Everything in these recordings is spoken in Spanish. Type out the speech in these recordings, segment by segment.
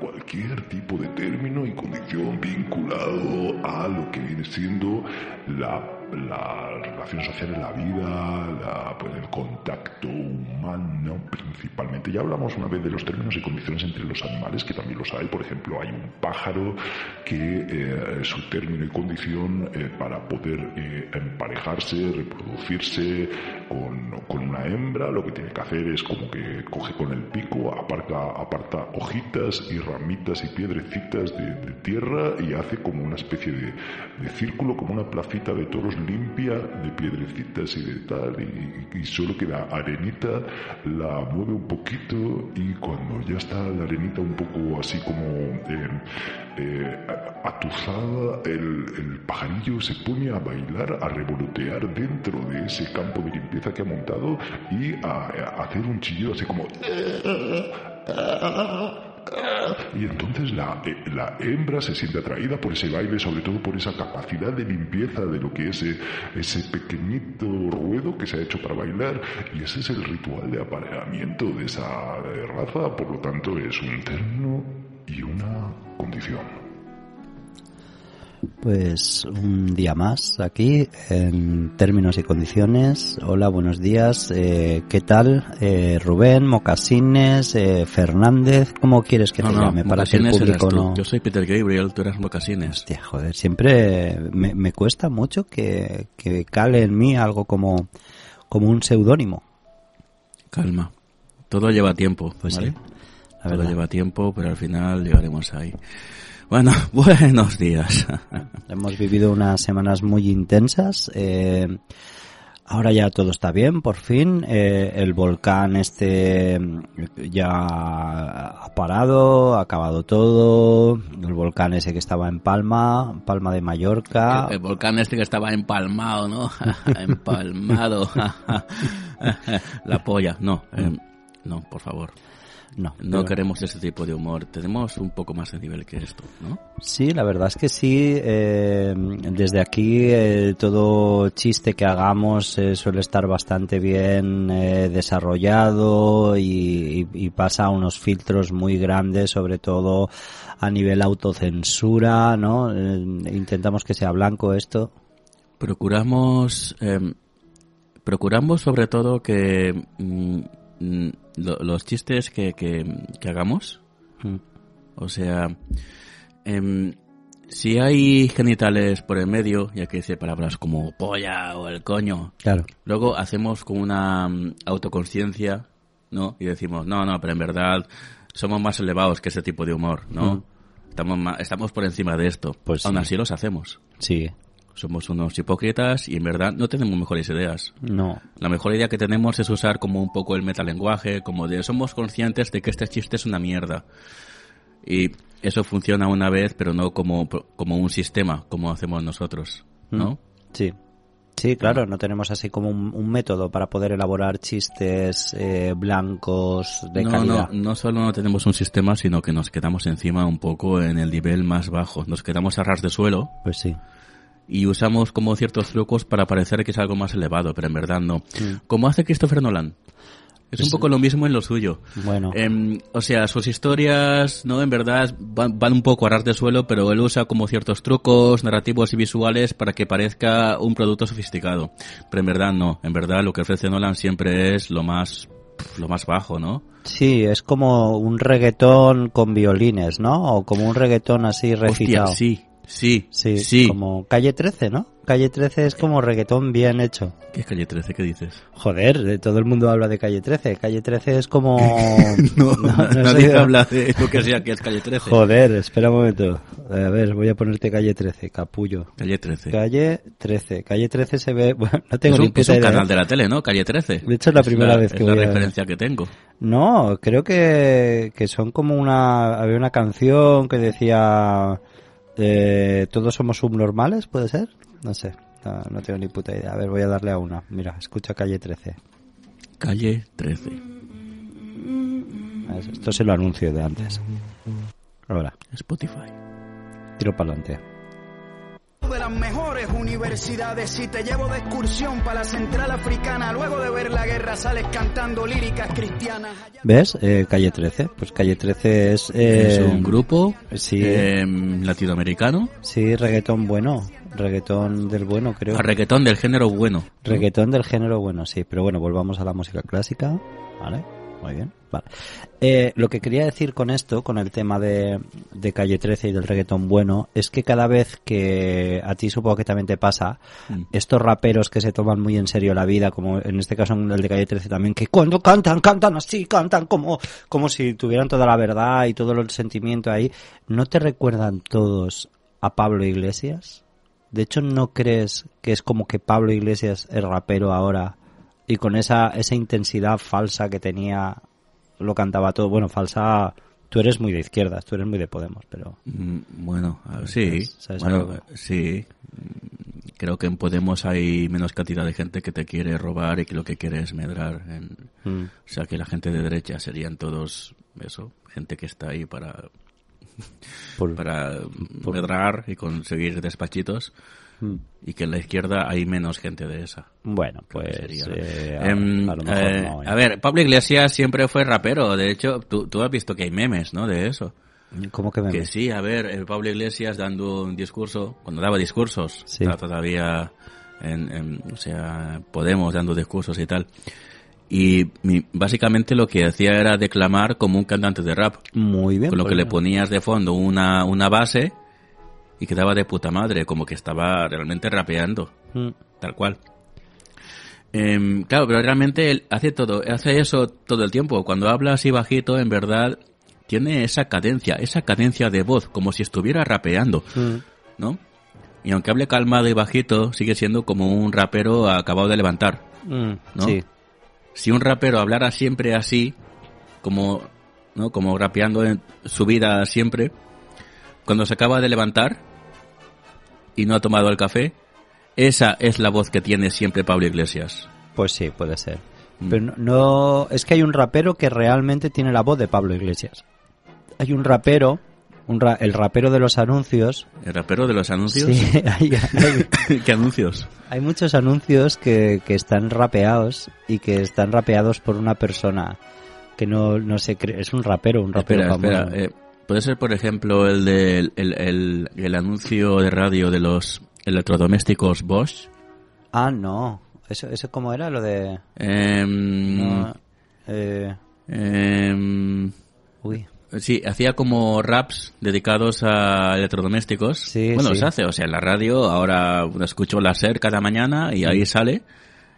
cualquier tipo de término y condición vinculado a lo que viene siendo la la relación social en la vida, la, pues el contacto humano principalmente. Ya hablamos una vez de los términos y condiciones entre los animales, que también los hay. Por ejemplo, hay un pájaro que eh, su término y condición eh, para poder eh, emparejarse, reproducirse con, con, una hembra, lo que tiene que hacer es como que coge con el pico, aparta, hojitas y ramitas y piedrecitas de, de tierra y hace como una especie de, de círculo, como una placita de toros limpia de piedrecitas y de tal, y, solo queda arenita, la mueve un poquito y cuando ya está la arenita un poco así como eh, eh, atuzada, el, el, pajarillo se pone a bailar, a revolotear dentro de ese campo de limpieza que ha montado y a, a hacer un chillido así como... Y entonces la, eh, la, hembra se siente atraída por ese baile, sobre todo por esa capacidad de limpieza de lo que es ese, ese pequeñito ruedo que se ha hecho para bailar. Y ese es el ritual de apareamiento de esa raza, por lo tanto es un término y una condición. Pues un día más aquí en términos y condiciones. Hola, buenos días. Eh, ¿Qué tal? Eh, Rubén, Mocasines, eh, Fernández. ¿Cómo quieres que te no, llame? Para que el público no. Yo soy Peter Gabriel, tú eres Mocasines. Hostia, joder, siempre me, me cuesta mucho que, que, cale en mí algo como, como un seudónimo. Calma. Todo lleva tiempo. Pues ¿vale? sí. La Todo verdad. lleva tiempo, pero al final llegaremos ahí. Bueno, buenos días. Hemos vivido unas semanas muy intensas. Eh, ahora ya todo está bien, por fin. Eh, el volcán este ya ha parado, ha acabado todo. El volcán ese que estaba en Palma, Palma de Mallorca. El, el volcán este que estaba empalmado, ¿no? Empalmado. La polla. No, eh, no, por favor. No, No pero- queremos ese tipo de humor. Tenemos un poco más de nivel que esto, ¿no? Sí, la verdad es que sí. eh, desde aquí eh, todo chiste que hagamos eh, suele estar bastante bien desarrollado y, y- y pasa unos filtros muy grandes, sobre todo a nivel autocensura, ¿no? Intentamos que sea blanco esto. Procuramos, procuramos sobre todo que mm, lo- los chistes que, que, que hagamos, Mm. o sea, em, si hay genitales por el medio, ya que dice palabras como polla o el coño, Claro. luego hacemos como una mm, autoconciencia, ¿no? Y decimos, no, no, pero en verdad somos más elevados que ese tipo de humor, ¿no? Mm. Estamos, estamos por encima de esto. Pues Aún sí. así los hacemos. Sí. Somos unos hipócritas y en verdad no tenemos mejores ideas. No. La mejor idea que tenemos es usar como un poco el metalenguaje, como de somos conscientes de que este chiste es una mierda. Y eso funciona una vez, pero no como, como un sistema, como hacemos nosotros, ¿no? Sí. Sí, claro, no tenemos así como un, un método para poder elaborar chistes eh, blancos de no, calidad. no, no solo no tenemos un sistema, sino que nos quedamos encima un poco en el nivel más bajo. Nos quedamos a ras de suelo Pues sí. Y usamos como ciertos trucos para parecer que es algo más elevado, pero en verdad no. Mm. Como hace Christopher Nolan. Es un poco lo mismo en lo suyo. Bueno. Em, o sea, sus historias, ¿no? En verdad van, van un poco a ras de suelo, pero él usa como ciertos trucos narrativos y visuales para que parezca un producto sofisticado. Pero en verdad no. En verdad lo que ofrece Nolan siempre es lo más, lo más bajo, ¿no? Sí, es como un reggaetón con violines, ¿no? O como un reggaetón así recitado. Hostia, sí, sí, Sí, sí. como Calle 13, ¿no? Calle 13 es como reggaetón bien hecho. ¿Qué es Calle 13? ¿Qué dices? Joder, de todo el mundo habla de Calle 13. Calle 13 es como... No, no sé. nadie habla de lo que sea que es Calle 13. Joder, espera un momento. A ver, voy a ponerte Calle 13, capullo. Calle 13. Calle 13. Calle 13 se ve... Bueno, no tengo es ni un, es un idea. canal de la tele, ¿no? Calle 13. De hecho, es la primera vez que es la voy a- referencia que tengo. No, creo que, que son como una... Había una canción que decía... eh, Todos somos subnormales, ¿puede ser? No sé, no, no tengo ni puta idea. A ver, voy a darle a una. Mira, escucha Calle 13. Calle 13. A ver, Esto se lo anuncio de antes. Ahora, Spotify. tiro para adelante. Las mejores universidades. Si te llevo de excursión para la central africana, luego de ver la guerra sales cantando líricas cristianas. ¿Ves? Eh, calle 13. Pues calle 13 es... es eh, un grupo sí. eh, latinoamericano. Sí, reggaetón bueno. Reggaetón del bueno, creo. A reggaetón del género bueno. Reggaetón del género bueno, sí. Pero bueno, volvamos a la música clásica. ¿Vale? Muy bien. Vale. Eh, lo que quería decir con esto, con el tema de, de Calle 13 y del reggaetón bueno, es que cada vez que a ti supongo que también te pasa, Mm. estos raperos que se toman muy en serio la vida, como en este caso el de Calle 13 también, que cuando cantan, cantan así, cantan como, como si tuvieran toda la verdad y todo el sentimiento ahí, ¿no te recuerdan todos a Pablo Iglesias? De hecho, ¿no crees que es como que Pablo Iglesias es rapero ahora y con esa, esa intensidad falsa que tenía, lo cantaba todo? Bueno, falsa, tú eres muy de izquierdas, tú eres muy de Podemos, pero... Mm, Bueno, a ver, sí. ¿Sabes Bueno, sí. Mm, Creo que en Podemos hay menos cantidad de gente que te quiere robar y que lo que quiere es medrar. En, Mm. O sea, que la gente de derecha serían todos, eso, gente que está ahí para, Por- para medrar y conseguir despachitos. Mm. Y que en la izquierda hay menos gente de esa. Bueno, pues... sería. eh, a, a lo mejor eh, no, a ver, Pablo Iglesias siempre fue rapero. De hecho, tú, tú has visto que hay memes, ¿no? De eso. ¿Cómo que me Que sí, a ver, Pablo Iglesias dando un discurso, cuando daba discursos, Sí. todavía en, en, o sea, Podemos dando discursos y tal. Y mi- básicamente lo que hacía era declamar como un cantante de rap, Muy bien. con lo pues que le mira. ponías de fondo una, una base y quedaba de puta madre, como que estaba realmente rapeando, Mm. tal cual. Em, claro, pero realmente él hace todo, hace eso todo el tiempo. Cuando habla así bajito, en verdad, tiene esa cadencia, esa cadencia de voz, como si estuviera rapeando, Mm. ¿no? Y aunque hable calmado y bajito, sigue siendo como un rapero acabado de levantar. Mm, ¿no? Sí. Si un rapero hablara siempre así, como, ¿no? Como rapeando en su vida siempre, cuando se acaba de levantar y no ha tomado el café, esa es la voz que tiene siempre Pablo Iglesias. Pues sí, puede ser. Mm. Pero no, no- es que hay un rapero que realmente tiene la voz de Pablo Iglesias. Hay un rapero, un ra- el rapero de los anuncios. ¿El rapero de los anuncios? Sí, hay, hay- ¿Qué anuncios? hay muchos anuncios que, que están rapeados y que están rapeados por una persona que no, no se cree, es un rapero, un rapero Espera, famoso. espera. eh, ¿Puede ser, por ejemplo, el del el, el, el anuncio de radio de los electrodomésticos Bosch? Ah, no. Eso, eso cómo era lo de Em, no, eh, em, uy, Sí, hacía como raps dedicados a electrodomésticos. Sí, bueno, sí. se hace, o sea, en la radio ahora escucho la SER cada mañana y ahí sale.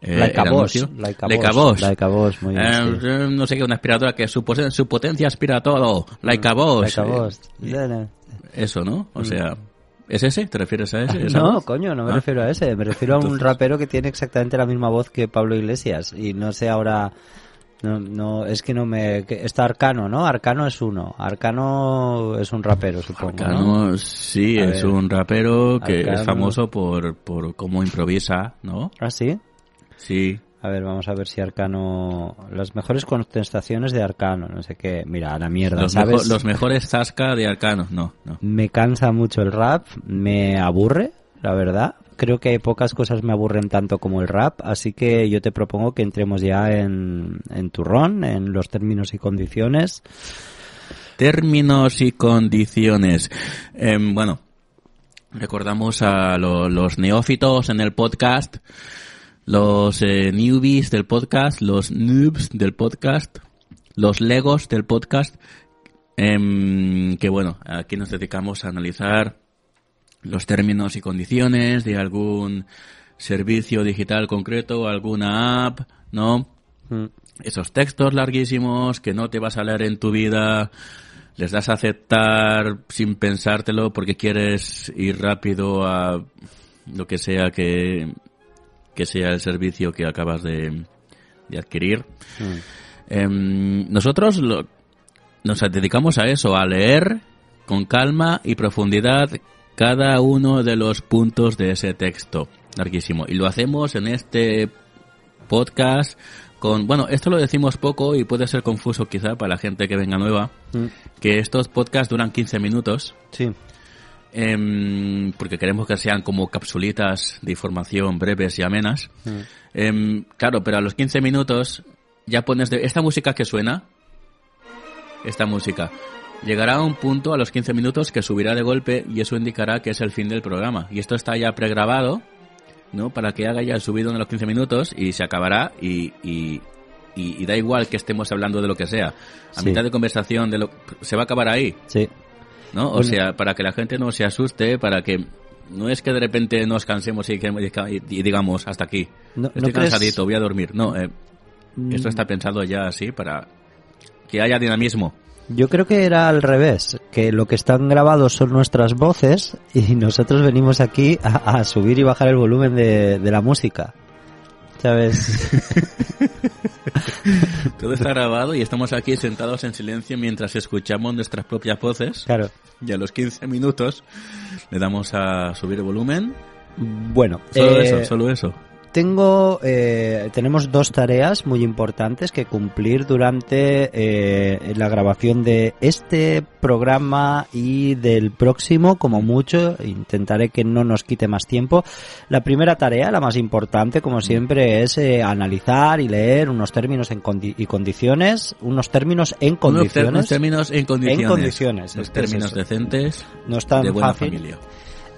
Eh, Like a el Bosch, anuncio. like a Like a Bosch, muy bien, Eh, sí. eh, No sé qué, una aspiradora que su, su potencia aspira todo. Like a Bosch. Mm, Like a Bosch. Eh, Eso, ¿no? O sea, ¿es ese? ¿Te refieres a ese? ¿Esa No, voz? coño, no me Ah. refiero a ese. Me refiero a un rapero que tiene exactamente la misma voz que Pablo Iglesias. Y no sé ahora. No, no, es que no me. que- está Arcano, ¿no? Arcano es uno. Arcano es un rapero, supongo. ¿no? Arcano, sí, A es ver. un rapero que Arcano. es famoso por, por cómo improvisa, ¿no? ¿Ah, sí? Sí. A ver, vamos a ver si Arcano. Las mejores contestaciones de Arcano, no sé qué. Mira, a la mierda, Los, ¿sabes? mejo- los mejores Zasca de Arcano. No, no. Me cansa mucho el rap, me aburre, la verdad. Creo que hay pocas cosas me aburren tanto como el rap, así que yo te propongo que entremos ya en, en turrón, en los términos y condiciones. Términos y condiciones. Em, bueno, recordamos a lo- los neófitos en el podcast, los eh, newbies del podcast, los noobs del podcast, los legos del podcast, em, que bueno, aquí nos dedicamos a analizar los términos y condiciones de algún servicio digital concreto, alguna app, ¿no? Mm, esos textos larguísimos que no te vas a leer en tu vida, les das a aceptar sin pensártelo porque quieres ir rápido a lo que sea que, que sea el servicio que acabas de, de adquirir. mm. Em, nosotros lo- nos dedicamos a eso, a leer con calma y profundidad cada uno de los puntos de ese texto larguísimo. Y lo hacemos en este podcast con, bueno, esto lo decimos poco y puede ser confuso quizá para la gente que venga nueva, Mm, que estos podcasts duran 15 minutos. Sí, em, porque queremos que sean como capsulitas de información breves y amenas. Em, claro, pero a los 15 minutos ya pones de, esta música que suena, esta música, llegará a un punto a los 15 minutos que subirá de golpe y eso indicará que es el fin del programa. Y esto está ya pregrabado, ¿no? Para que haga ya el subido en los 15 minutos y se acabará y, y, y- y da igual que estemos hablando de lo que sea. A Sí. mitad de conversación de lo, se va a acabar ahí. Sí. ¿No? O Bueno. sea, para que la gente no se asuste, para que no es que de repente nos cansemos y, que- y digamos hasta aquí. No- Estoy ¿no crees- cansadito, voy a dormir. No, eh, esto está pensado ya así para que haya dinamismo. Yo creo que era al revés, que lo que están grabados son nuestras voces y nosotros venimos aquí a, a subir y bajar el volumen de, de la música. ¿Sabes? Todo está grabado y estamos aquí sentados en silencio mientras escuchamos nuestras propias voces. Claro. Y a los 15 minutos le damos a subir el volumen. Bueno, Solo eh, eso, solo eso. Tengo, eh, tenemos dos tareas muy importantes que cumplir durante eh, la grabación de este programa y del próximo, como mucho. Intentaré que no nos quite más tiempo. La primera tarea, la más importante, como siempre, es eh, analizar y leer unos términos en condi- y condiciones, unos términos en ter- unos condiciones. términos en condiciones. En condiciones, Los es términos decentes No es tan de buena fácil. familia.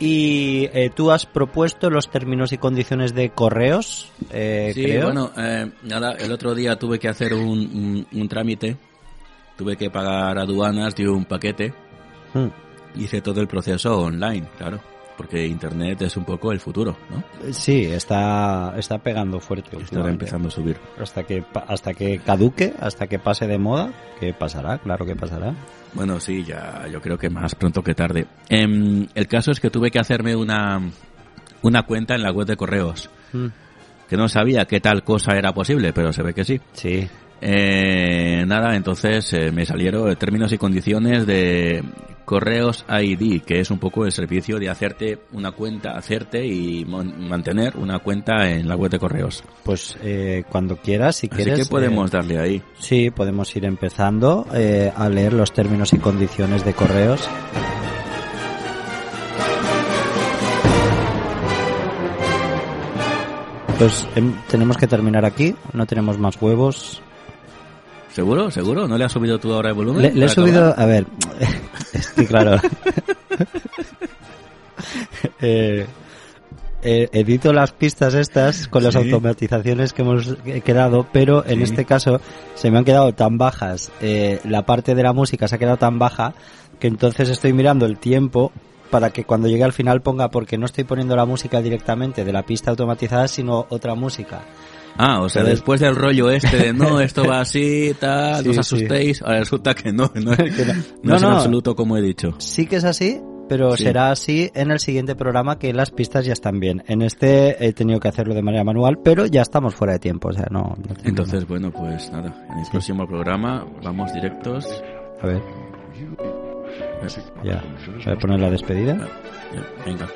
Y eh, tú has propuesto los términos y condiciones de correos, eh, Sí, creo. bueno, eh, nada, el otro día tuve que hacer un, un- un trámite, tuve que pagar aduanas de un paquete, Mm. hice todo el proceso online, claro, porque Internet es un poco el futuro, ¿no? Sí, está, está pegando fuerte. Últimamente. empezando a subir. Hasta que, hasta que caduque, hasta que pase de moda, que pasará, claro que pasará. Bueno, sí, ya, yo creo que más pronto que tarde. Em, el caso es que tuve que hacerme una, una cuenta en la web de correos, que no sabía qué tal cosa era posible, pero se ve que sí. Sí. Eh, nada, entonces eh, me salieron eh, términos y condiciones de Correos ID, que es un poco el servicio de hacerte una cuenta, hacerte y mantener una cuenta en la web de correos. Pues eh, cuando quieras, si Así quieres. que podemos eh, darle ahí. sí, podemos ir empezando eh, a leer los términos y condiciones de correos. Pues em, tenemos que terminar aquí, no tenemos más huevos. ¿Seguro? ¿Seguro? ¿No le has subido tú ahora el volumen? Le, le he subido, a ver, es que claro. Eh, eh, edito las pistas estas con las Sí. automatizaciones que hemos quedado, pero en Sí. este caso se me han quedado tan bajas, eh, la parte de la música se ha quedado tan baja que entonces estoy mirando el tiempo para que cuando llegue al final ponga, porque no estoy poniendo la música directamente de la pista automatizada, sino otra música. Ah, o sea, después del rollo este de no, esto va así, tal, Sí, no os asustéis, ahora resulta que no, no, no. no No, es en no. absoluto como he dicho. Sí que es así, pero Sí. será así en el siguiente programa que las pistas ya están bien. En este he tenido que hacerlo de manera manual, pero ya estamos fuera de tiempo, o sea, no. Entonces, bueno, pues nada, en el próximo programa vamos directos. A ver, que, ya. Voy a poner la despedida. Ya, Venga.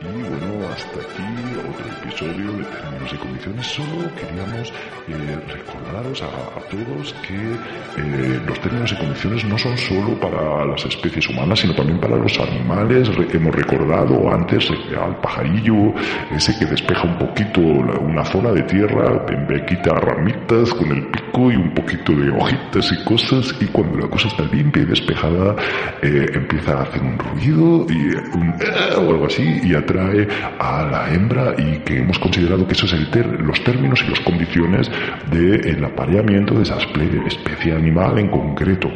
Y bueno, hasta aquí otro episodio de términos y condiciones. Solo queríamos eh, recordaros a, a todos que eh, los términos y condiciones no son solo para las especies humanas, sino también para los animales. Re- hemos recordado antes eh, al pajarillo, ese que despeja un poquito la- una zona de tierra, en quita ramitas con el pico y un poquito de hojitas y cosas, y cuando la cosa está limpia y despejada, eh, empieza a hacer un ruido y eh, un "Ah", o algo así, y atrae a la hembra, y que hemos considerado que eso es el ter- los términos y las condiciones del apareamiento de esa espe- especie animal en concreto.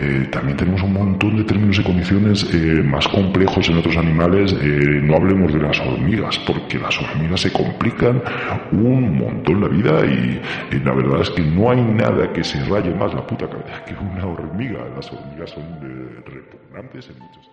Eh, también tenemos un montón de términos y condiciones eh, más complejos en otros animales. eh, no hablemos de las hormigas, porque las hormigas se complican un montón la vida y, y la verdad es que no hay nada que se raye más la puta cabeza que una hormiga. Las hormigas son eh, repugnantes en muchos